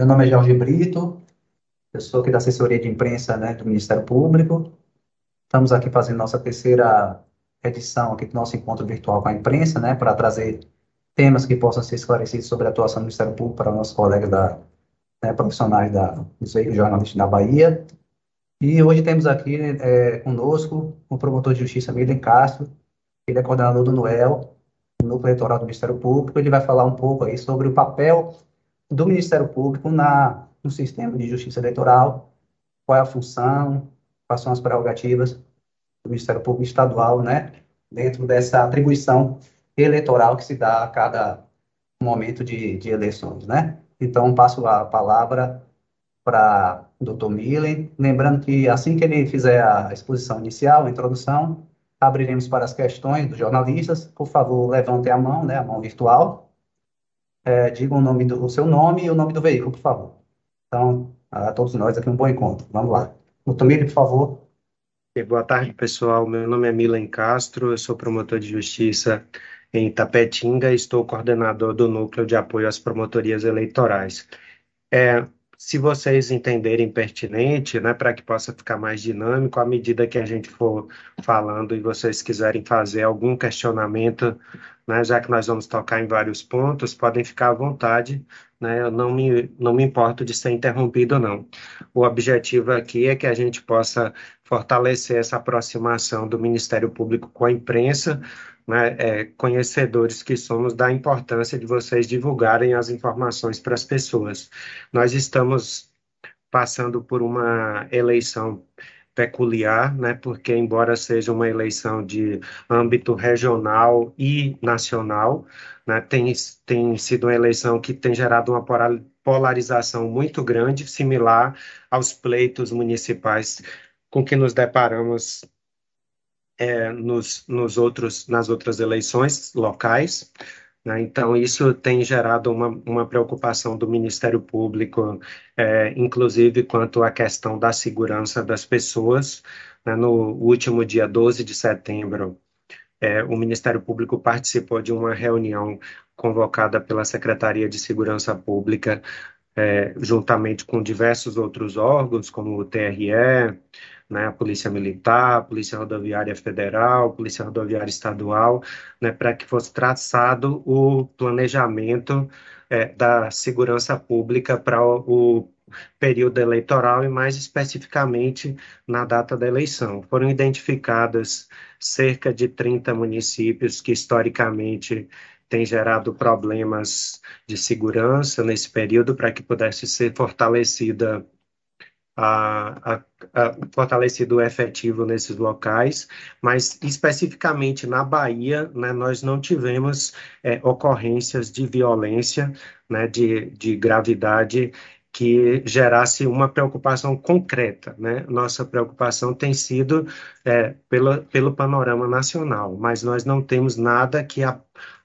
Meu nome é Jorge Brito, eu sou aqui da assessoria de imprensa né, do Ministério Público. Estamos aqui fazendo nossa terceira edição aqui do nosso encontro virtual com a imprensa, né, para trazer temas que possam ser esclarecidos sobre a atuação do Ministério Público para nossos colegas da, né, profissionais da, dos jornalistas da Bahia. E hoje temos aqui é, conosco o promotor de justiça Milen Castro, ele é coordenador do NUEL, do Núcleo Eleitoral do Ministério Público. Ele vai falar um pouco aí sobre o papel do Ministério Público na, no sistema de justiça eleitoral, qual é a função, quais são as prerrogativas do Ministério Público Estadual, né, dentro dessa atribuição eleitoral que se dá a cada momento de, de eleições, né. Então, passo a palavra para o doutor Millen, lembrando que assim que ele fizer a exposição inicial, a introdução, abriremos para as questões dos jornalistas. Por favor, levantem a mão, né, a mão virtual. É, digam o, nome do, o seu nome e o nome do veículo, por favor. Então, a todos nós aqui um bom encontro. Vamos lá. Millen, por favor. Boa tarde, pessoal. Meu nome é Milan Castro, eu sou promotor de justiça em Itapetinga e estou coordenador do Núcleo de Apoio às Promotorias Eleitorais. É, se vocês entenderem pertinente, né, para que possa ficar mais dinâmico, à medida que a gente for falando e vocês quiserem fazer algum questionamento, né, já que nós vamos tocar em vários pontos, podem ficar à vontade, né, eu não me, não me importo de ser interrompido, não. O objetivo aqui é que a gente possa fortalecer essa aproximação do Ministério Público com a imprensa, né, é, conhecedores que somos da importância de vocês divulgarem as informações para as pessoas. Nós estamos passando por uma eleição peculiar, né, porque embora seja uma eleição de âmbito regional e nacional, né, tem, tem sido uma eleição que tem gerado uma polarização muito grande, similar aos pleitos municipais com que nos deparamos é, nos, nos outros, nas outras eleições locais. Né? Então, isso tem gerado uma, uma preocupação do Ministério Público, é, inclusive quanto à questão da segurança das pessoas. Né? No último dia 12 de setembro, é, o Ministério Público participou de uma reunião convocada pela Secretaria de Segurança Pública, é, juntamente com diversos outros órgãos, como o TRE, né, a Polícia Militar, a Polícia Rodoviária Federal, a Polícia Rodoviária Estadual, né, para que fosse traçado o planejamento é, da segurança pública para o, o período eleitoral e mais especificamente na data da eleição. Foram identificadas cerca de 30 municípios que historicamente têm gerado problemas de segurança nesse período para que pudesse ser fortalecida a, a, a, fortalecido efetivo nesses locais, mas especificamente na Bahia, né, nós não tivemos é, ocorrências de violência, né, de, de gravidade que gerasse uma preocupação concreta. Né? Nossa preocupação tem sido é, pelo, pelo panorama nacional, mas nós não temos nada que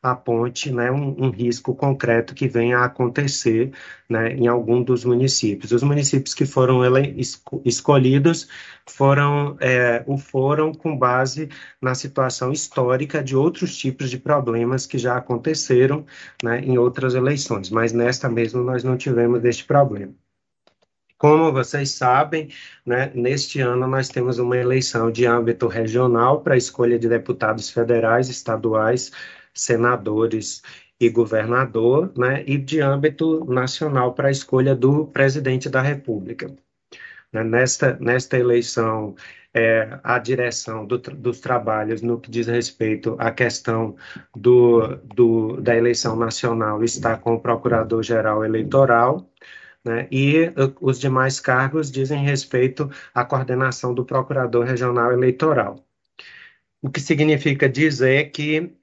aponte né, um, um, risco concreto que venha a acontecer né, em algum dos municípios. Os municípios que foram escolhidos foram, é, o foram com base na situação histórica de outros tipos de problemas que já aconteceram né, em outras eleições, mas nesta mesmo nós não tivemos este problema. Como vocês sabem, né, neste ano nós temos uma eleição de âmbito regional para escolha de deputados federais, estaduais, senadores e governador, né, e de âmbito nacional para a escolha do presidente da República. Né, nesta, nesta eleição, é, a direção do, dos trabalhos no que diz respeito à questão do, do, da eleição nacional está com o Procurador-Geral Eleitoral, né, e os demais cargos dizem respeito à coordenação do Procurador Regional Eleitoral. O que significa dizer que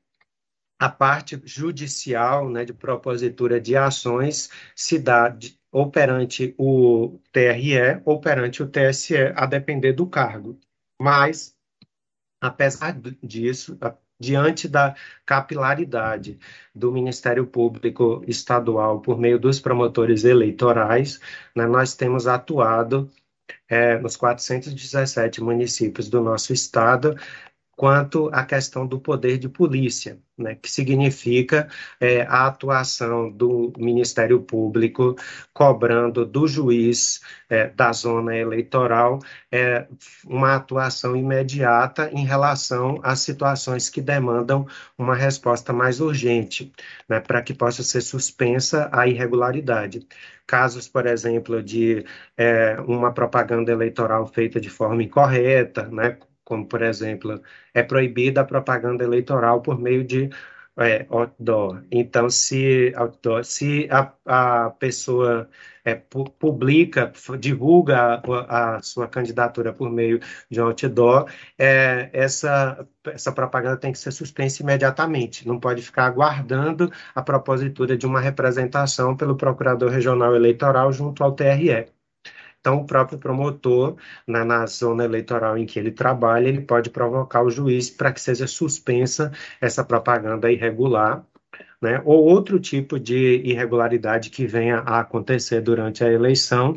a parte judicial né, de propositura de ações se dá de, ou perante o TRE ou perante o TSE, a depender do cargo. Mas, apesar disso, diante da capilaridade do Ministério Público Estadual por meio dos promotores eleitorais, né, nós temos atuado é, nos 417 municípios do nosso estado quanto à questão do poder de polícia, né, que significa é, a atuação do Ministério Público cobrando do juiz é, da zona eleitoral é, uma atuação imediata em relação às situações que demandam uma resposta mais urgente, né, para que possa ser suspensa a irregularidade. Casos, por exemplo, de é, uma propaganda eleitoral feita de forma incorreta, né, como, por exemplo, é proibida a propaganda eleitoral por meio de é, outdoor. Então, se, outdoor, se a, a pessoa é, publica, divulga a, a, sua candidatura por meio de outdoor, é, essa, essa propaganda tem que ser suspensa imediatamente, não pode ficar aguardando a propositura de uma representação pelo Procurador Regional Eleitoral junto ao TRE. Então, o próprio promotor, na, na, zona eleitoral em que ele trabalha, ele pode provocar o juiz para que seja suspensa essa propaganda irregular, né, ou outro tipo de irregularidade que venha a acontecer durante a eleição,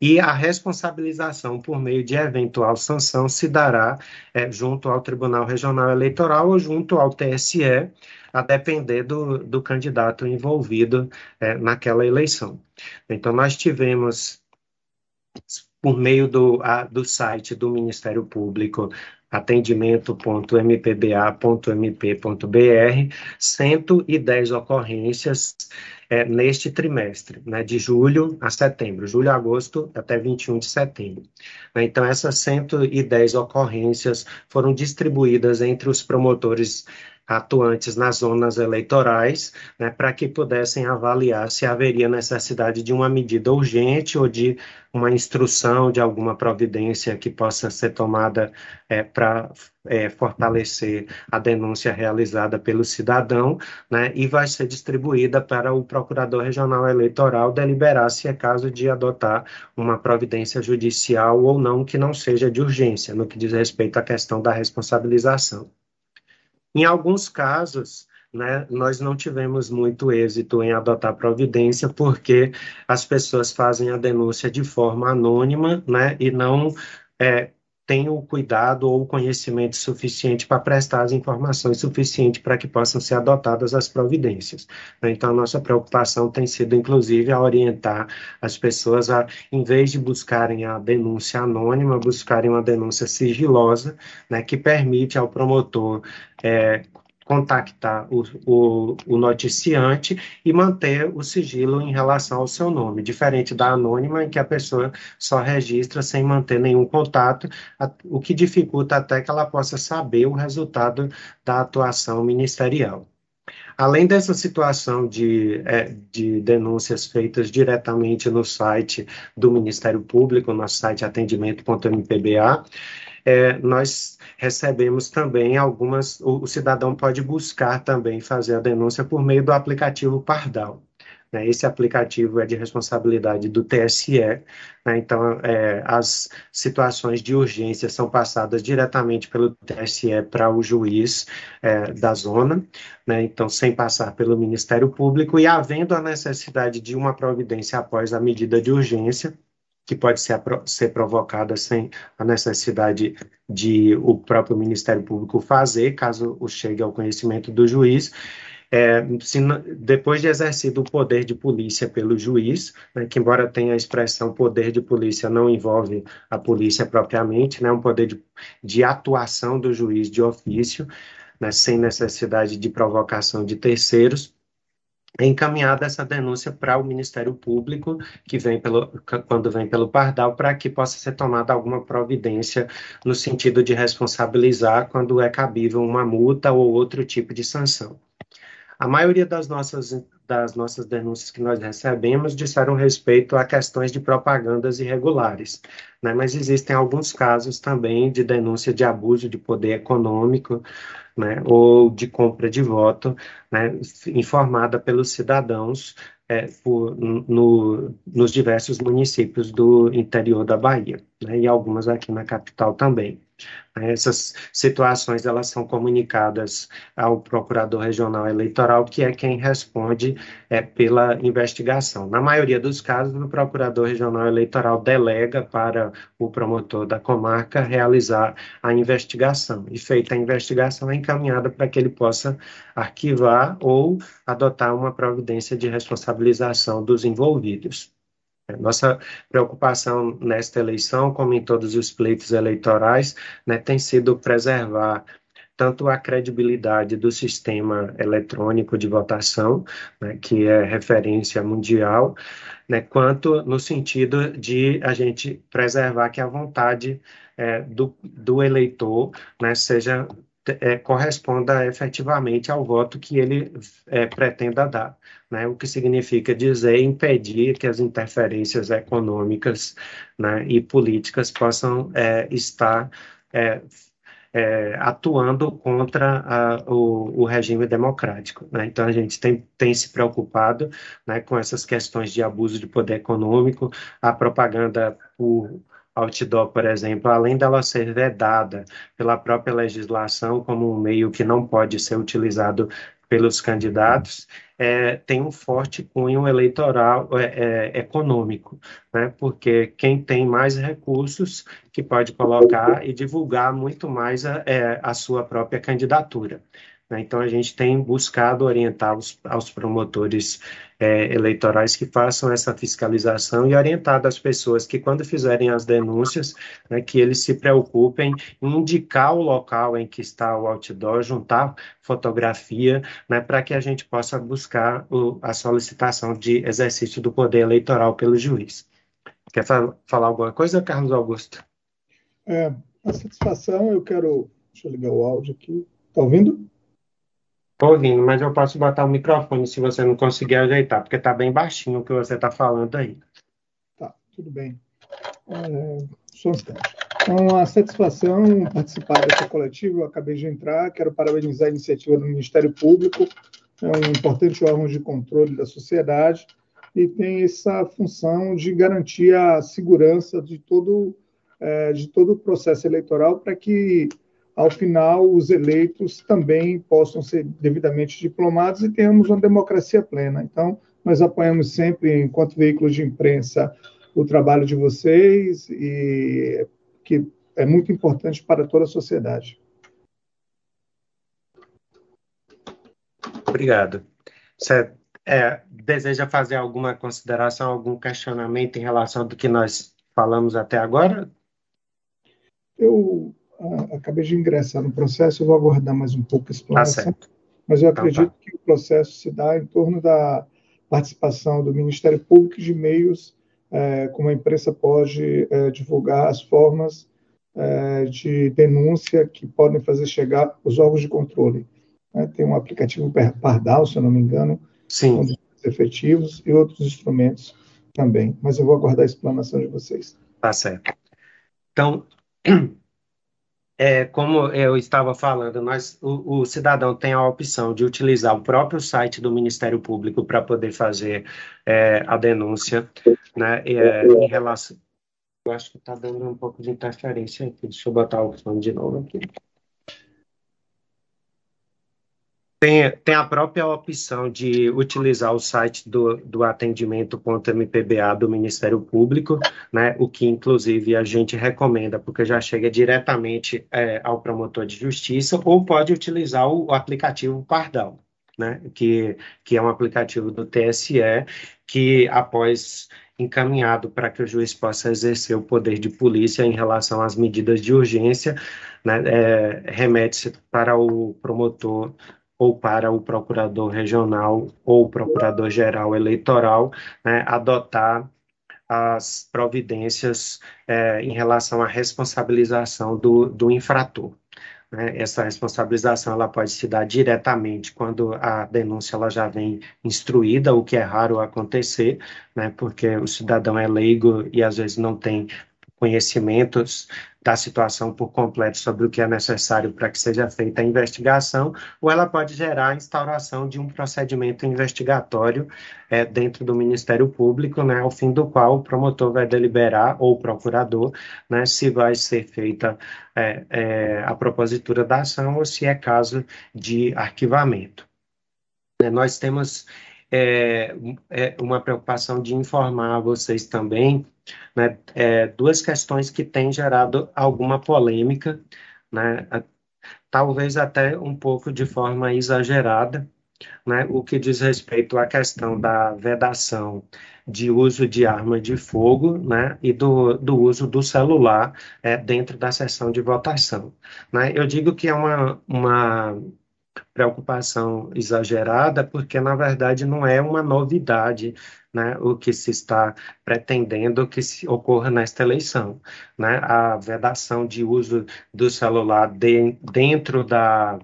e a responsabilização por meio de eventual sanção se dará é, junto ao Tribunal Regional Eleitoral ou junto ao TSE, a depender do, do candidato envolvido é, naquela eleição. Então, nós tivemos por meio do, a, do site do Ministério Público, atendimento.mpba.mp.br, 110 ocorrências é, neste trimestre, né, de julho a setembro, julho a agosto até 21 de setembro. Então, essas 110 ocorrências foram distribuídas entre os promotores atuantes nas zonas eleitorais, né, para que pudessem avaliar se haveria necessidade de uma medida urgente ou de uma instrução de alguma providência que possa ser tomada é, para é, fortalecer a denúncia realizada pelo cidadão, né, e vai ser distribuída para o Procurador Regional Eleitoral deliberar se é caso de adotar uma providência judicial ou não que não seja de urgência, no que diz respeito à questão da responsabilização. Em alguns casos, né, nós não tivemos muito êxito em adotar providência, porque as pessoas fazem a denúncia de forma anônima né, e não é, têm o cuidado ou o conhecimento suficiente para prestar as informações suficientes para que possam ser adotadas as providências. Então, a nossa preocupação tem sido, inclusive, a orientar as pessoas a, em vez de buscarem a denúncia anônima, buscarem uma denúncia sigilosa, né, que permite ao promotor é, contactar o, o, o, noticiante e manter o sigilo em relação ao seu nome, diferente da anônima, em que a pessoa só registra sem manter nenhum contato, o que dificulta até que ela possa saber o resultado da atuação ministerial. Além dessa situação de, é, de denúncias feitas diretamente no site do Ministério Público, no site atendimento.mpba, é, nós recebemos também algumas, o, o, cidadão pode buscar também fazer a denúncia por meio do aplicativo Pardal. Né? Esse aplicativo é de responsabilidade do TSE, né? então é, as situações de urgência são passadas diretamente pelo TSE para o juiz é, da zona, né? então sem passar pelo Ministério Público, e havendo a necessidade de uma providência após a medida de urgência, que pode ser, ser provocada sem a necessidade de o próprio Ministério Público fazer, caso chegue ao conhecimento do juiz. É, se, depois de exercido o poder de polícia pelo juiz, né, que embora tenha a expressão poder de polícia, não envolve a polícia propriamente, né, um poder de, de atuação do juiz de ofício, né, sem necessidade de provocação de terceiros, é encaminhada essa denúncia para o Ministério Público, que vem pelo, quando vem pelo Pardal, para que possa ser tomada alguma providência no sentido de responsabilizar quando é cabível uma multa ou outro tipo de sanção. A maioria das nossas, das nossas denúncias que nós recebemos disseram respeito a questões de propagandas irregulares, né? mas existem alguns casos também de denúncia de abuso de poder econômico, né, ou de compra de voto, né, informada pelos cidadãos é, por, no, nos diversos municípios do interior da Bahia, né, e algumas aqui na capital também. Essas situações elas são comunicadas ao procurador regional eleitoral, que é quem responde é, pela investigação. Na maioria dos casos, o procurador regional eleitoral delega para o promotor da comarca realizar a investigação. E feita a investigação, é encaminhada para que ele possa arquivar ou adotar uma providência de responsabilização dos envolvidos. Nossa preocupação nesta eleição, como em todos os pleitos eleitorais, né, tem sido preservar tanto a credibilidade do sistema eletrônico de votação, né, que é referência mundial, né, quanto no sentido de a gente preservar que a vontade é, do, do eleitor né, seja é, corresponda efetivamente ao voto que ele é, pretenda dar, né? o que significa dizer impedir que as interferências econômicas né, e políticas possam é, estar é, é, atuando contra a, o, o, regime democrático. Né? Então, a gente tem, tem se preocupado né, com essas questões de abuso de poder econômico, a propaganda por outdoor, por exemplo, além dela ser vedada pela própria legislação como um meio que não pode ser utilizado pelos candidatos, é, tem um forte cunho eleitoral é, é, econômico, né? porque quem tem mais recursos que pode colocar e divulgar muito mais a, é, a sua própria candidatura. Né? Então, a gente tem buscado orientar os, aos promotores é, eleitorais que façam essa fiscalização e orientar as pessoas que, quando fizerem as denúncias, né, que eles se preocupem em indicar o local em que está o outdoor, juntar fotografia, né, para que a gente possa buscar o, a solicitação de exercício do poder eleitoral pelo juiz. Quer falar alguma coisa, Carlos Augusto? É, a satisfação, eu quero. Deixa eu ligar o áudio aqui. Está ouvindo? Estou ouvindo, mas eu posso botar o microfone se você não conseguir ajeitar, porque está bem baixinho o que você está falando aí. Tá, tudo bem. É, um instante. Então, satisfação participar dessa coletiva, eu acabei de entrar, quero parabenizar a iniciativa do Ministério Público, é um importante órgão de controle da sociedade e tem essa função de garantir a segurança de todo, é, de todo o processo eleitoral para que ao final, os eleitos também possam ser devidamente diplomados e tenhamos uma democracia plena. Então, nós apoiamos sempre, enquanto veículos de imprensa, o trabalho de vocês e que é muito importante para toda a sociedade. Obrigado. Você é, deseja fazer alguma consideração, algum questionamento em relação ao que nós falamos até agora? Eu acabei de ingressar no processo, eu vou aguardar mais um pouco a explanação, tá mas eu então acredito tá. que o processo se dá em torno da participação do Ministério Público de meios é, como a imprensa pode é, divulgar as formas é, de denúncia que podem fazer chegar os órgãos de controle. Né? Tem um aplicativo Pardal, se eu não me engano, Sim. efetivos e outros instrumentos também. Mas eu vou aguardar a explanação de vocês. Tá certo. Então, é, como eu estava falando, nós, o, o, cidadão tem a opção de utilizar o próprio site do Ministério Público para poder fazer é, a denúncia, né, é, em relação... Eu acho que está dando um pouco de interferência aqui, deixa eu botar o fone de novo aqui. Tem, tem a própria opção de utilizar o site do, do atendimento.mpba do Ministério Público, né, o que inclusive a gente recomenda, porque já chega diretamente é, ao promotor de justiça, ou pode utilizar o, o aplicativo Pardal, né, que, que é um aplicativo do TSE, que após encaminhado para que o juiz possa exercer o poder de polícia em relação às medidas de urgência, né, é, remete-se para o promotor ou para o procurador regional ou procurador-geral eleitoral né, adotar as providências é, em relação à responsabilização do, do infrator. Né? Essa responsabilização ela pode se dar diretamente quando a denúncia ela já vem instruída, o que é raro acontecer, né? porque o cidadão é leigo e às vezes não tem conhecimentos da situação por completo sobre o que é necessário para que seja feita a investigação, ou ela pode gerar a instauração de um procedimento investigatório é, dentro do Ministério Público, né, ao fim do qual o promotor vai deliberar, ou o procurador, né, se vai ser feita é, é, a propositura da ação ou se é caso de arquivamento. É, nós temos é, é, uma preocupação de informar vocês também né, é, duas questões que têm gerado alguma polêmica, né, talvez até um pouco de forma exagerada, né, o que diz respeito à questão da vedação de uso de arma de fogo né, e do, do uso do celular é, dentro da sessão de votação. Né? Eu digo que é uma, uma preocupação exagerada, porque na verdade não é uma novidade né, o que se está pretendendo que ocorra nesta eleição. Né? A vedação de uso do celular de, dentro da,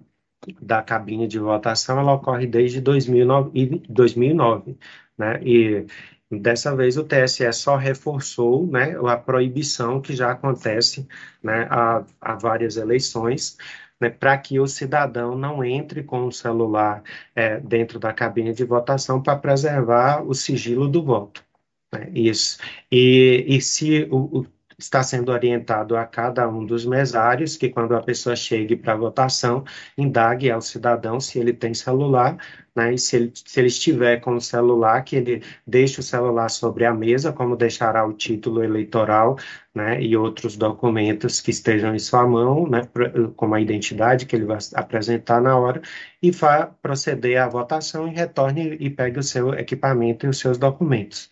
da cabine de votação ela ocorre desde 2009, 2009 né? e Dessa vez o TSE só reforçou né, a proibição que já acontece né, há, há várias eleições, né, para que o cidadão não entre com o celular é, dentro da cabine de votação para preservar o sigilo do voto. Né, isso. E, e se o, o está sendo orientado a cada um dos mesários que, quando a pessoa chegue para a votação, indague ao cidadão se ele tem celular, né, e se ele, se ele estiver com o celular, que ele deixe o celular sobre a mesa, como deixará o título eleitoral né, e outros documentos que estejam em sua mão, né, como a identidade que ele vai apresentar na hora, e vá proceder à votação e retorne e pegue o seu equipamento e os seus documentos.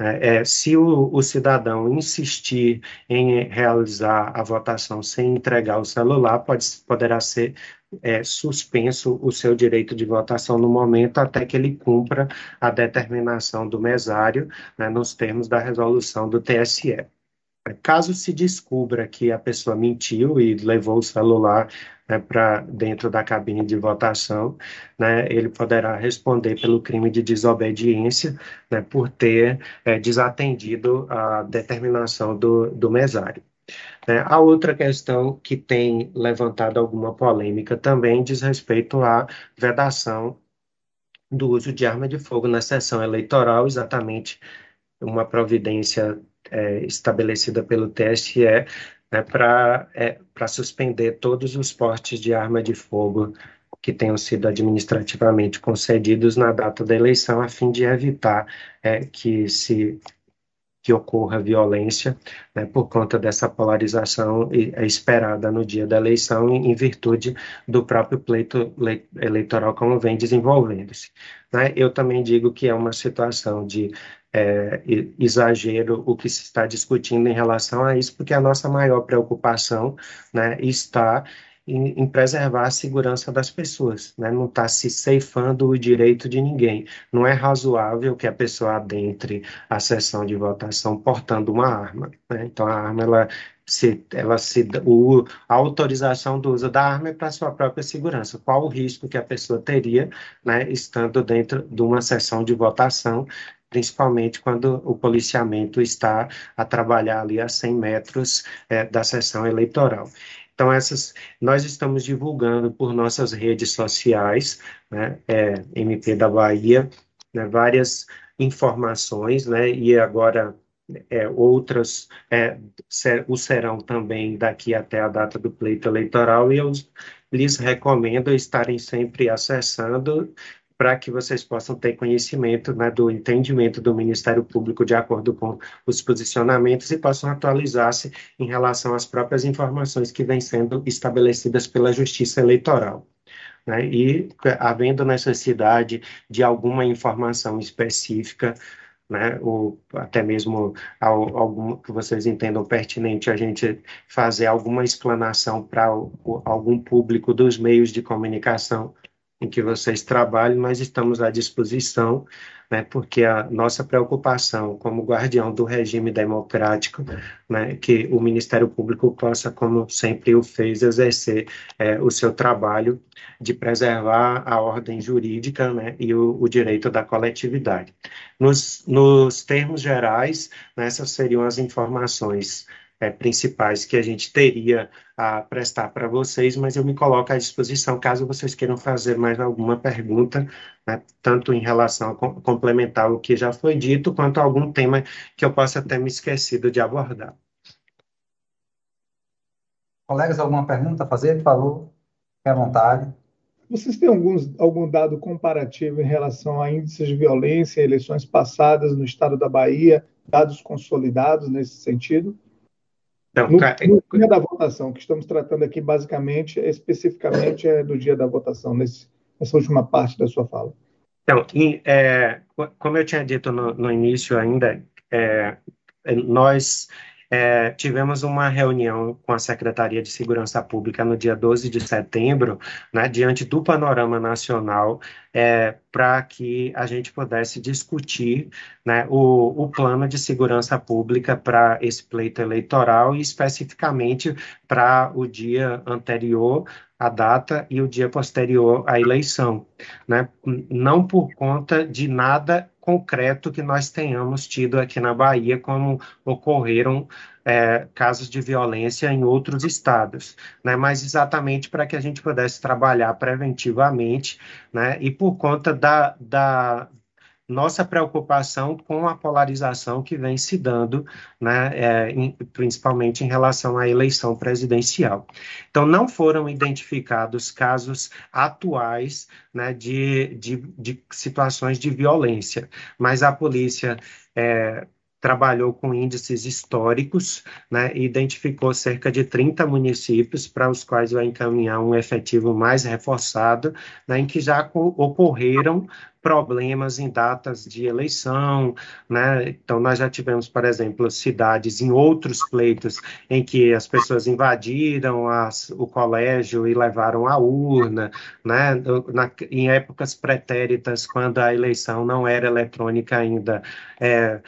É, é, se o, o, cidadão insistir em realizar a votação sem entregar o celular, pode, poderá ser é, suspenso o seu direito de votação no momento até que ele cumpra a determinação do mesário, né, nos termos da resolução do TSE. Caso se descubra que a pessoa mentiu e levou o celular né, para dentro da cabine de votação, né, ele poderá responder pelo crime de desobediência né, por ter é, desatendido a determinação do, do mesário. É, a outra questão que tem levantado alguma polêmica também diz respeito à vedação do uso de arma de fogo na sessão eleitoral, exatamente uma providência é, estabelecida pelo TSE né, para é, suspender todos os portes de arma de fogo que tenham sido administrativamente concedidos na data da eleição, a fim de evitar é, que se que ocorra violência né, por conta dessa polarização é esperada no dia da eleição em, virtude do próprio pleito eleitoral como vem desenvolvendo-se. Né? Eu também digo que é uma situação de é, exagero o que se está discutindo em relação a isso, porque a nossa maior preocupação né, está em, preservar a segurança das pessoas, né? não está se ceifando o direito de ninguém. Não é razoável que a pessoa adentre a sessão de votação portando uma arma. Né? Então, a arma, ela se, ela se, o, a autorização do uso da arma é para sua própria segurança. Qual o risco que a pessoa teria, né, estando dentro de uma sessão de votação principalmente quando o policiamento está a trabalhar ali a 100 metros é, da sessão eleitoral. Então, essas, nós estamos divulgando por nossas redes sociais, né, é, MP da Bahia, né, várias informações, né, e agora é, outras é, ser, o serão também daqui até a data do pleito eleitoral, e eu lhes recomendo estarem sempre acessando para que vocês possam ter conhecimento né, do entendimento do Ministério Público de acordo com os posicionamentos e possam atualizar-se em relação às próprias informações que vêm sendo estabelecidas pela Justiça Eleitoral. Né, e havendo necessidade de alguma informação específica, né, ou até mesmo algum que vocês entendam pertinente a gente fazer alguma explanação para algum público dos meios de comunicação, em que vocês trabalhem, nós estamos à disposição, né, porque a nossa preocupação como guardião do regime democrático, né, que o Ministério Público possa, como sempre o fez, exercer é, o seu trabalho de preservar a ordem jurídica né, e o, o, direito da coletividade. Nos, nos termos gerais, né, essas seriam as informações é, principais que a gente teria a prestar para vocês, mas eu me coloco à disposição caso vocês queiram fazer mais alguma pergunta, né, tanto em relação a complementar o que já foi dito, quanto a algum tema que eu possa ter me esquecido de abordar. Colegas, alguma pergunta a fazer? Por favor, fique à vontade. Vocês têm alguns, algum dado comparativo em relação a índices de violência em eleições passadas no estado da Bahia, dados consolidados nesse sentido? Então, no, no, dia da votação, que estamos tratando aqui basicamente, especificamente é do dia da votação, nesse, nessa última parte da sua fala. Então, em, é, como eu tinha dito no, no início ainda, é, nós é, tivemos uma reunião com a Secretaria de Segurança Pública no dia 12 de setembro, né, diante do panorama nacional, é, para que a gente pudesse discutir né, o, o plano de segurança pública para esse pleito eleitoral e especificamente para o dia anterior a data e o dia posterior à eleição, né? Não por conta de nada concreto que nós tenhamos tido aqui na Bahia, como ocorreram é, casos de violência em outros estados, né? mas exatamente para que a gente pudesse trabalhar preventivamente, né? e por conta da, da, nossa preocupação com a polarização que vem se dando, né, é, em, principalmente em relação à eleição presidencial. Então, não foram identificados casos atuais né, de, de, de situações de violência, mas a polícia é, trabalhou com índices históricos, né, e identificou cerca de 30 municípios para os quais vai encaminhar um efetivo mais reforçado, né, em que já ocorreram problemas em datas de eleição, né? Então nós já tivemos, por exemplo, cidades em outros pleitos em que as pessoas invadiram as, o colégio e levaram a urna, né? Na, em épocas pretéritas, quando a eleição não era eletrônica ainda, é,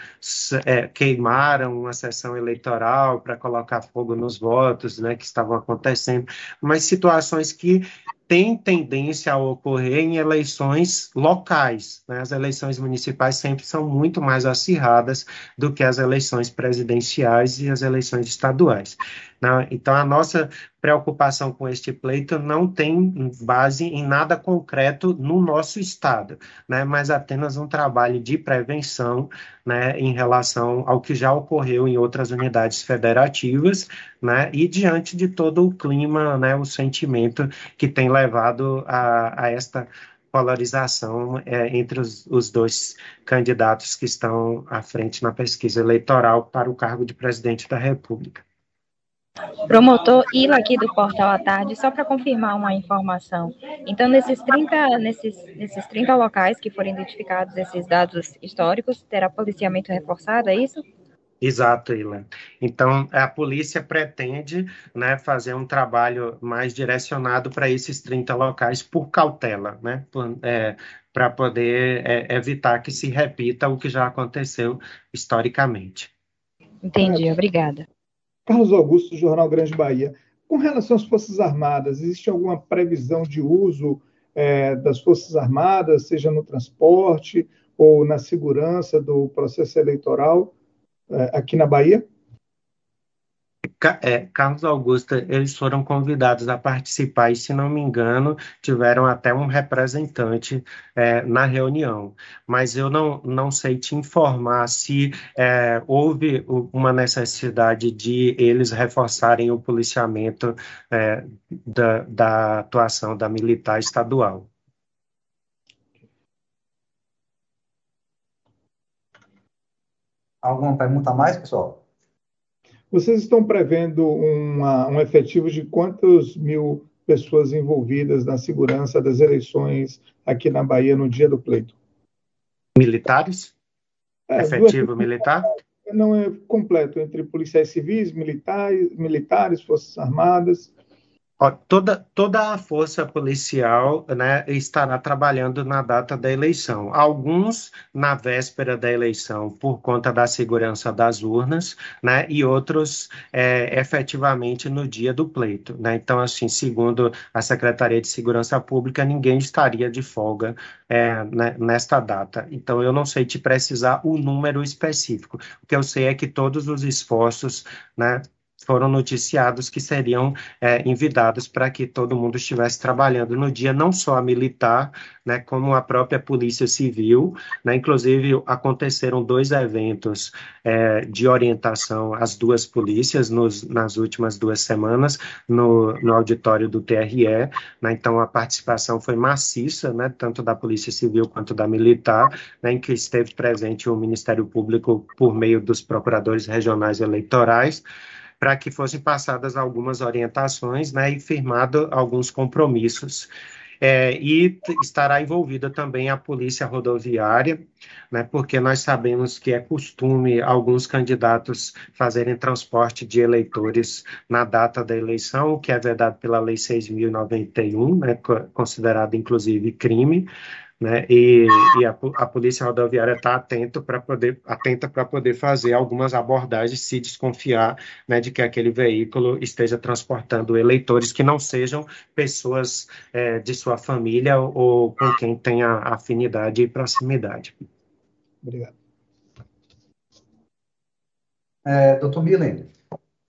é, queimaram uma sessão eleitoral para colocar fogo nos votos, né? Que estavam acontecendo, mas situações que tem tendência a ocorrer em eleições locais. Né? As eleições municipais sempre são muito mais acirradas do que as eleições presidenciais e as eleições estaduais. Né? Então, a nossa preocupação com este pleito não tem base em nada concreto no nosso Estado, né, mas apenas um trabalho de prevenção né, em relação ao que já ocorreu em outras unidades federativas, né, e diante de todo o clima, né, o sentimento que tem levado a, a esta polarização é, entre os, os, dois candidatos que estão à frente na pesquisa eleitoral para o cargo de presidente da República. Promotor Ila aqui do Portal à Tarde, só para confirmar uma informação. Então, nesses 30, nesses, nesses 30 locais que foram identificados esses dados históricos, terá policiamento reforçado, é isso? Exato, Ilan. Então, a polícia pretende né, fazer um trabalho mais direcionado para esses 30 locais por cautela, né, é, para poder é, evitar que se repita o que já aconteceu historicamente. Entendi, obrigada. Carlos Augusto, Jornal Grande Bahia. Com relação às Forças Armadas, existe alguma previsão de uso é, das Forças Armadas, seja no transporte ou na segurança do processo eleitoral é, aqui na Bahia? É, Carlos Augusto, eles foram convidados a participar e, se não me engano, tiveram até um representante é, na reunião. Mas eu não, não sei te informar se é, houve uma necessidade de eles reforçarem o policiamento é, da, da atuação da militar estadual. Alguma pergunta mais, pessoal? Vocês estão prevendo uma, um efetivo de quantas mil pessoas envolvidas na segurança das eleições aqui na Bahia no dia do pleito? Militares? É, efetivo militar? Não é completo, entre policiais civis, militares, militares Forças Armadas. Toda, toda a força policial né, estará trabalhando na data da eleição. Alguns na véspera da eleição, por conta da segurança das urnas, né, e outros é, efetivamente no dia do pleito. Né? Então, assim, segundo a Secretaria de Segurança Pública, ninguém estaria de folga é, né, nesta data. Então, eu não sei te precisar o número específico. O que eu sei é que todos os esforços né, foram noticiados que seriam é, envidados para que todo mundo estivesse trabalhando no dia, não só a militar, né, como a própria Polícia Civil. Né, inclusive, aconteceram dois eventos é, de orientação às duas polícias nos, nas últimas duas semanas no, no auditório do TRE. Né, então, a participação foi maciça, né, tanto da Polícia Civil quanto da militar, né, em que esteve presente o Ministério Público por meio dos procuradores regionais eleitorais para que fossem passadas algumas orientações né, e firmado alguns compromissos. É, e estará envolvida também a polícia rodoviária, né, porque nós sabemos que é costume alguns candidatos fazerem transporte de eleitores na data da eleição, o que é vedado pela Lei 6.091, né, considerado inclusive crime, né? E, e a, a, polícia rodoviária está atento para poder atenta para poder fazer algumas abordagens se desconfiar né, de que aquele veículo esteja transportando eleitores que não sejam pessoas é, de sua família ou com quem tenha afinidade e proximidade. Obrigado. É, doutor Milen,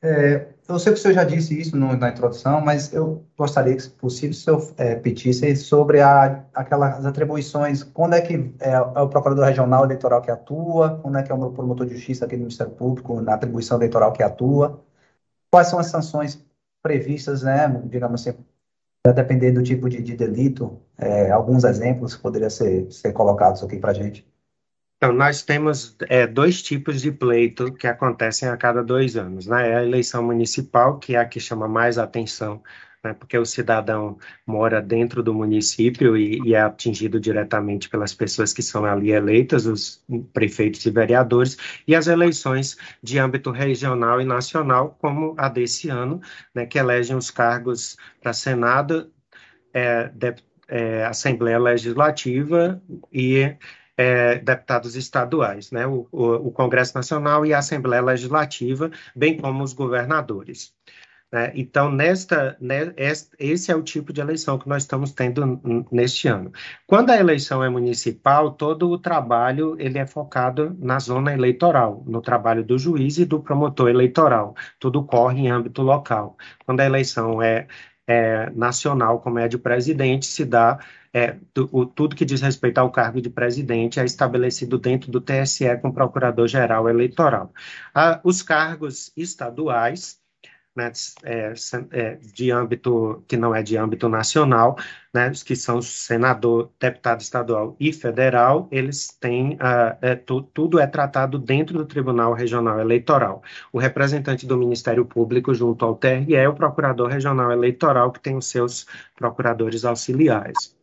é, eu sei que o senhor já disse isso no, na introdução, mas eu gostaria se possível, o senhor é, petisse sobre a, aquelas atribuições, quando é que é, é, o procurador regional eleitoral que atua, quando é que é o promotor de justiça aqui do Ministério Público na atribuição eleitoral que atua, quais são as sanções previstas, né, digamos assim, a depender do tipo de, de delito, é, alguns exemplos poderiam ser, ser colocados aqui para a gente. Então, nós temos é, dois tipos de pleito que acontecem a cada dois anos. Né? É a eleição municipal, que é a que chama mais atenção, né? porque o cidadão mora dentro do município e, e, é atingido diretamente pelas pessoas que são ali eleitas, os prefeitos e vereadores, e as eleições de âmbito regional e nacional, como a desse ano, né? que elegem os cargos para Senado, é, de, é, Assembleia Legislativa e é, deputados estaduais, né, o, o, o, Congresso Nacional e a Assembleia Legislativa, bem como os governadores. Né? Então, nesta, né, esse é o tipo de eleição que nós estamos tendo neste ano. Quando a eleição é municipal, todo o trabalho ele é focado na zona eleitoral, no trabalho do juiz e do promotor eleitoral. Tudo corre em âmbito local. Quando a eleição é, é nacional, como é de presidente, se dá é, o, tudo que diz respeito ao cargo de presidente é estabelecido dentro do TSE com procurador-geral eleitoral. Ah, os cargos estaduais, né, é, é, de âmbito que não é de âmbito nacional, né, que são senador, deputado estadual e federal, eles têm ah, é, tu, tudo é tratado dentro do Tribunal Regional Eleitoral. O representante do Ministério Público junto ao TRE é o Procurador Regional Eleitoral, que tem os seus procuradores auxiliares.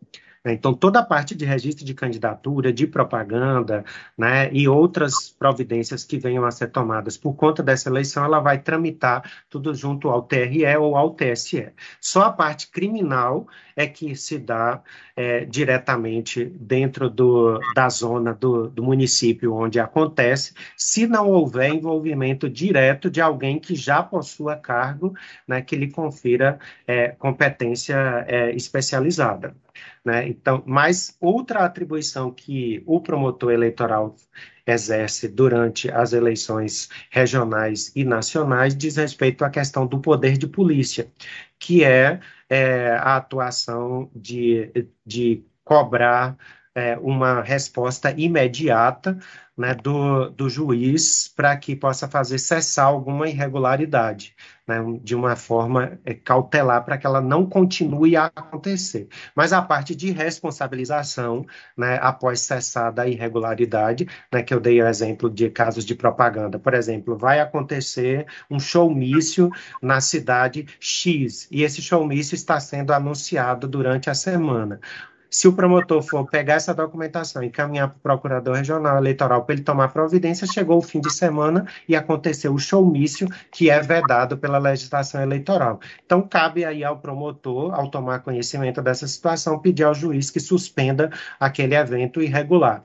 Né? Então, toda a parte de registro de candidatura, de propaganda, né, e outras providências que venham a ser tomadas por conta dessa eleição, ela vai tramitar tudo junto ao TRE ou ao TSE. Só a parte criminal é que se dá é, diretamente dentro do, da zona do, do município onde acontece, se não houver envolvimento direto de alguém que já possua cargo, né, que lhe confira é, competência é, especializada. Né? Então, mas outra atribuição que o promotor eleitoral exerce durante as eleições regionais e nacionais diz respeito à questão do poder de polícia, que é, é a atuação de, de cobrar é, uma resposta imediata né, do, do juiz para que possa fazer cessar alguma irregularidade, né, de uma forma é, cautelar para que ela não continue a acontecer. Mas a parte de responsabilização, né, após cessar da irregularidade, né, que eu dei o exemplo de casos de propaganda, por exemplo, vai acontecer um showmício na cidade X, e esse showmício está sendo anunciado durante a semana. Se o promotor for pegar essa documentação e encaminhar para o procurador regional eleitoral para ele tomar providência, chegou o fim de semana e aconteceu o showmício, que é vedado pela legislação eleitoral. Então, cabe aí ao promotor, ao tomar conhecimento dessa situação, pedir ao juiz que suspenda aquele evento irregular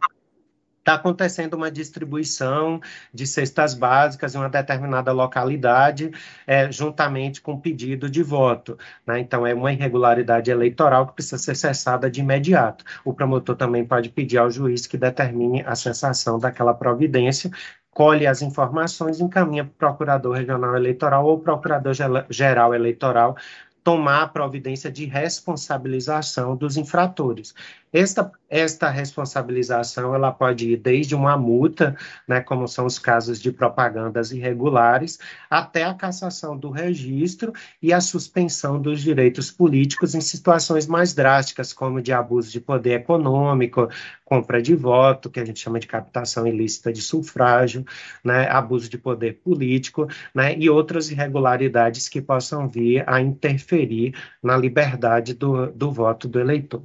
está acontecendo uma distribuição de cestas básicas em uma determinada localidade, é, juntamente com pedido de voto. Né? Então, é uma irregularidade eleitoral que precisa ser cessada de imediato. O promotor também pode pedir ao juiz que determine a cessação daquela providência, colhe as informações, encaminha para o procurador regional eleitoral ou procurador geral eleitoral tomar a providência de responsabilização dos infratores. Esta, esta responsabilização ela pode ir desde uma multa, né, como são os casos de propagandas irregulares, até a cassação do registro e a suspensão dos direitos políticos em situações mais drásticas, como de abuso de poder econômico, compra de voto, que a gente chama de captação ilícita de sufrágio, né, abuso de poder político, né, e outras irregularidades que possam vir a interferir na liberdade do, do voto do eleitor.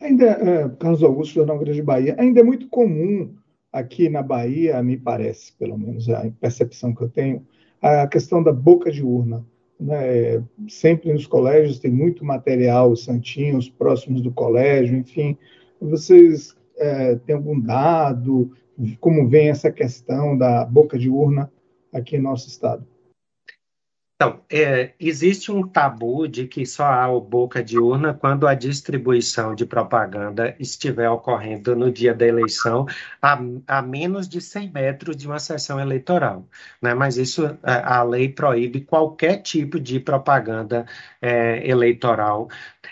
Ainda, é, Carlos Augusto, Jornal Grande Bahia, ainda é muito comum aqui na Bahia, me parece, pelo menos a percepção que eu tenho, a questão da boca de urna. Né? Sempre nos colégios tem muito material, santinhos próximos do colégio, enfim. Vocês é, têm algum dado? Como vem essa questão da boca de urna aqui em nosso estado? Então, é, existe um tabu de que só há o boca de urna quando a distribuição de propaganda estiver ocorrendo no dia da eleição a, a menos de 100 metros de uma sessão eleitoral. Né? Mas isso, a, a lei proíbe qualquer tipo de propaganda é, eleitoral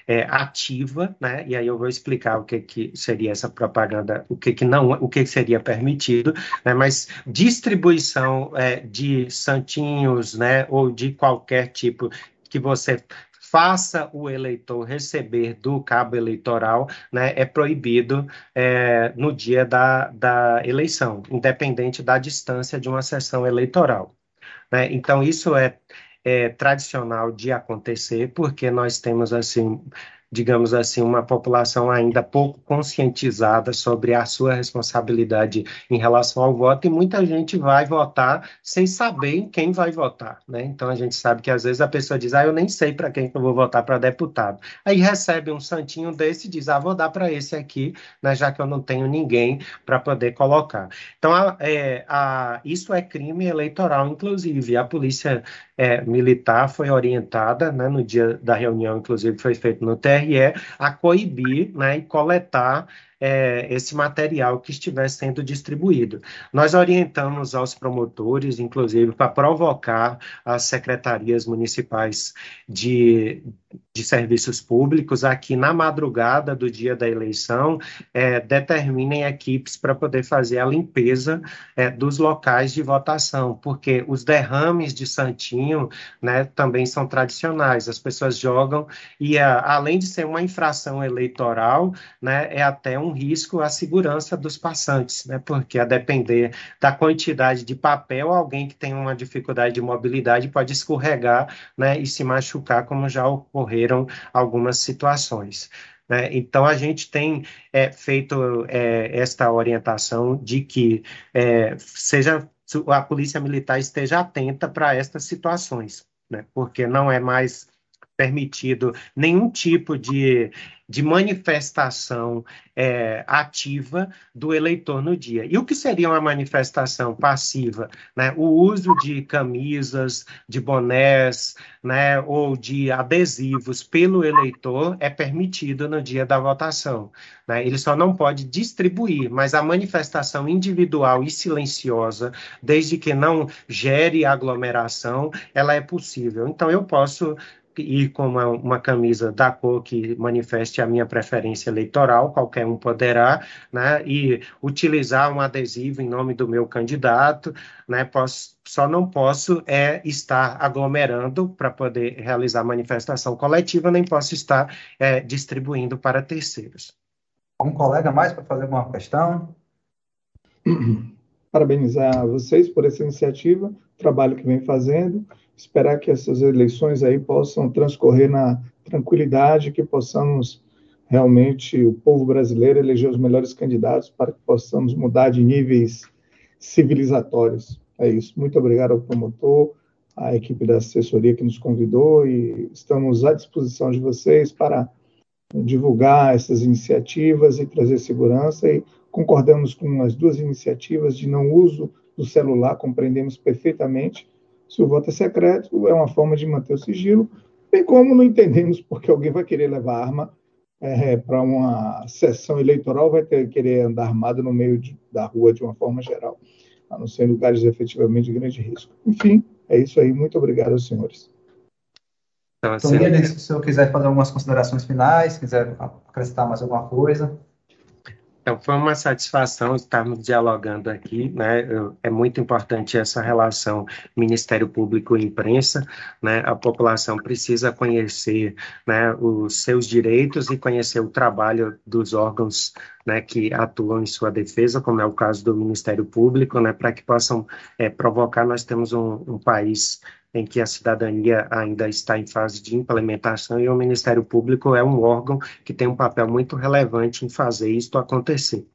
é, ativa, né? E aí eu vou explicar o que, que seria essa propaganda, o que, que não, o que seria permitido, né? Mas distribuição é, de santinhos, né? Ou de qualquer tipo que você faça o eleitor receber do cabo eleitoral, né, é proibido é, no dia da, da eleição, independente da distância de uma sessão eleitoral. Né? Então, isso é, é tradicional de acontecer, porque nós temos, assim, digamos assim, uma população ainda pouco conscientizada sobre a sua responsabilidade em relação ao voto, e muita gente vai votar sem saber em quem vai votar, né? Então a gente sabe que às vezes a pessoa diz, ah, eu nem sei para quem eu vou votar para deputado. Aí recebe um santinho desse e diz, ah, vou dar para esse aqui, né, já que eu não tenho ninguém para poder colocar. Então, a, é, a, isso é crime eleitoral, inclusive. A polícia é, militar foi orientada, né, no dia da reunião, inclusive, foi feito no TRE, a coibir né, e coletar é, esse material que estiver sendo distribuído. Nós orientamos aos promotores, inclusive, para provocar as secretarias municipais de, de serviços públicos aqui na madrugada do dia da eleição, é, determinem equipes para poder fazer a limpeza é, dos locais de votação, porque os derrames de santinho né, também são tradicionais. As pessoas jogam e, a, além de ser uma infração eleitoral, né, é até um risco à segurança dos passantes, né? Porque a depender da quantidade de papel, alguém que tem uma dificuldade de mobilidade pode escorregar, né? E se machucar, como já ocorreram algumas situações. Né? Então, a gente tem é, feito é, esta orientação de que é, seja a polícia militar esteja atenta para estas situações, né? porque não é mais permitido nenhum tipo de, de manifestação é, ativa do eleitor no dia. E o que seria uma manifestação passiva? Né? O uso de camisas, de bonés, né, ou de adesivos pelo eleitor é permitido no dia da votação. Né? Ele só não pode distribuir, mas a manifestação individual e silenciosa, desde que não gere aglomeração, ela é possível. Então, eu posso ir com uma, uma, camisa da cor que manifeste a minha preferência eleitoral, qualquer um poderá, né, e utilizar um adesivo em nome do meu candidato, né, posso, só não posso é estar aglomerando para poder realizar manifestação coletiva, nem posso estar é, distribuindo para terceiros. Um colega mais para fazer uma questão? Parabenizar vocês por essa iniciativa, trabalho que vem fazendo esperar que essas eleições aí possam transcorrer na tranquilidade, que possamos realmente, o povo brasileiro, eleger os melhores candidatos para que possamos mudar de níveis civilizatórios. É isso. Muito obrigado ao promotor, à equipe da assessoria que nos convidou e estamos à disposição de vocês para divulgar essas iniciativas e trazer segurança e concordamos com as duas iniciativas de não uso do celular, compreendemos perfeitamente se o voto é secreto, é uma forma de manter o sigilo, bem como não entendemos porque alguém vai querer levar arma é, para uma sessão eleitoral vai ter querer andar armado no meio de, da rua de uma forma geral, a não ser em lugares efetivamente de grande risco. Enfim, é isso aí. Muito obrigado aos senhores. Então, então se o senhor quiser fazer algumas considerações finais, quiser acrescentar mais alguma coisa. Então, foi uma satisfação estarmos dialogando aqui, né? É muito importante essa relação Ministério Público e imprensa, né? A população precisa conhecer, né, os seus direitos e conhecer o trabalho dos órgãos, né, que atuam em sua defesa, como é o caso do Ministério Público, né, para que possam é, provocar. Nós temos um, um país em que a cidadania ainda está em fase de implementação e o Ministério Público é um órgão que tem um papel muito relevante em fazer isto acontecer.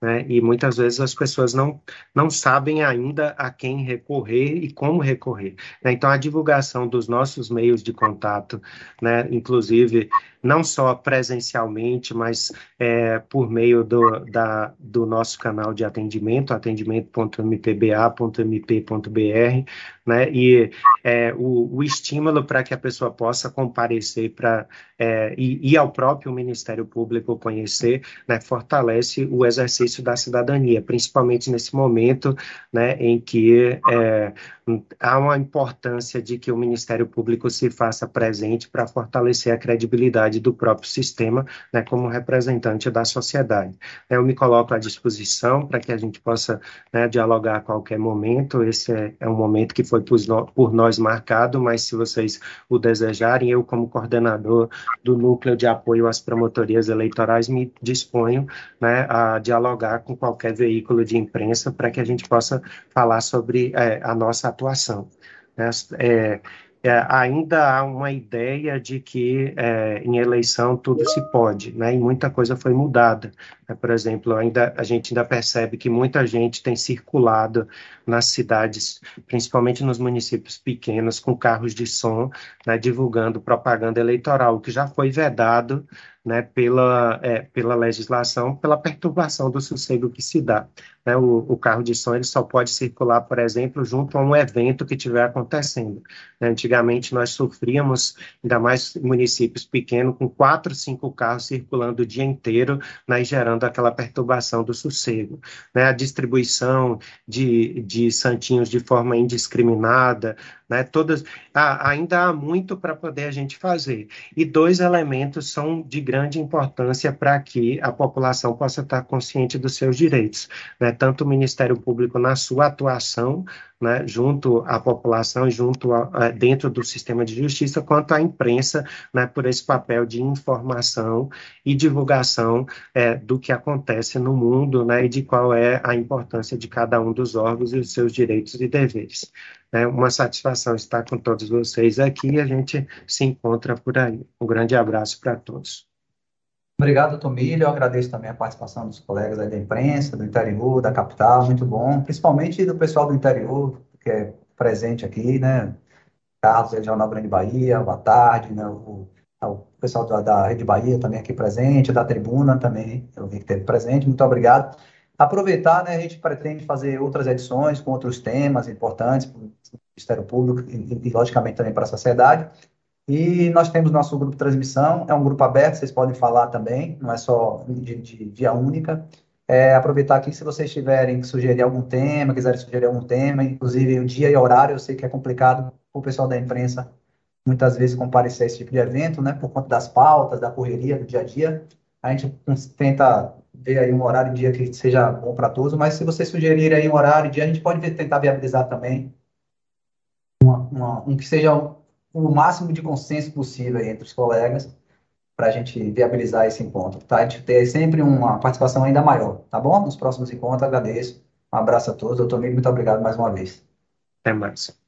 Né? E muitas vezes as pessoas não, não sabem ainda a quem recorrer e como recorrer. Né? Então, a divulgação dos nossos meios de contato, né? inclusive não só presencialmente, mas é, por meio do, da, do nosso canal de atendimento, atendimento.mpba.mp.br, né? E é, o, o, estímulo para que a pessoa possa comparecer para é, ir, ao próprio Ministério Público conhecer, né? Fortalece o exercício da cidadania, principalmente nesse momento, né? Em que é, há uma importância de que o Ministério Público se faça presente para fortalecer a credibilidade do próprio sistema, né, como representante da sociedade. Eu me coloco à disposição para que a gente possa né, dialogar a qualquer momento. Esse é, é um momento que foi por, por nós marcado, mas se vocês o desejarem, eu, como coordenador do Núcleo de Apoio às Promotorias Eleitorais, me disponho né, a dialogar com qualquer veículo de imprensa para que a gente possa falar sobre é, a nossa atuação. Né? É, é, ainda há uma ideia de que é, em eleição tudo se pode, né? E muita coisa foi mudada. Né? Por exemplo, ainda a gente ainda percebe que muita gente tem circulado nas cidades, principalmente nos municípios pequenos, com carros de som, né, divulgando propaganda eleitoral, o que já foi vedado né, pela, é, pela legislação, pela perturbação do sossego que se dá. Né, o, o, carro de som ele só pode circular, por exemplo, junto a um evento que estiver acontecendo. Né, antigamente nós sofríamos, ainda mais municípios pequenos, com quatro, cinco carros circulando o dia inteiro, né, gerando aquela perturbação do sossego. Né, a distribuição de, de santinhos de forma indiscriminada, né, todas, ah, ainda há muito para poder a gente fazer. E dois elementos são de grande importância para que a população possa estar consciente dos seus direitos. Né? Tanto o Ministério Público na sua atuação, né, junto à população, junto a, dentro do sistema de justiça, quanto à imprensa, né, por esse papel de informação e divulgação é, do que acontece no mundo né, e de qual é a importância de cada um dos órgãos e os seus direitos e deveres. É uma satisfação estar com todos vocês aqui e a gente se encontra por aí. Um grande abraço para todos. Obrigado, Tomílio. Eu agradeço também a participação dos colegas da imprensa, do interior, da capital, muito bom. Principalmente do pessoal do interior, que é presente aqui, né? Carlos, é Jornal Grande Bahia, boa tarde, né? O, o pessoal da, da Rede Bahia também aqui presente, da Tribuna também, eu vi que teve presente, muito obrigado. Aproveitar, né, a gente pretende fazer outras edições com outros temas importantes para o Ministério Público e, e, logicamente, também para a sociedade. E nós temos nosso grupo de transmissão, é um grupo aberto, vocês podem falar também, não é só de, de via única. É, aproveitar aqui, se vocês tiverem que sugerir algum tema, quiserem sugerir algum tema, inclusive o dia e horário, eu sei que é complicado para o pessoal da imprensa muitas vezes comparecer a esse tipo de evento, né, por conta das pautas, da correria do dia a dia. A gente tenta ver aí um horário e dia que seja bom para todos, mas se vocês sugerirem aí um horário e dia, a gente pode tentar viabilizar também uma, uma, um que seja o máximo de consenso possível entre os colegas para a gente viabilizar esse encontro, tá? A gente ter sempre uma participação ainda maior, tá bom? Nos próximos encontros, agradeço. Um abraço a todos. Doutor Miguel, muito obrigado mais uma vez. Até mais.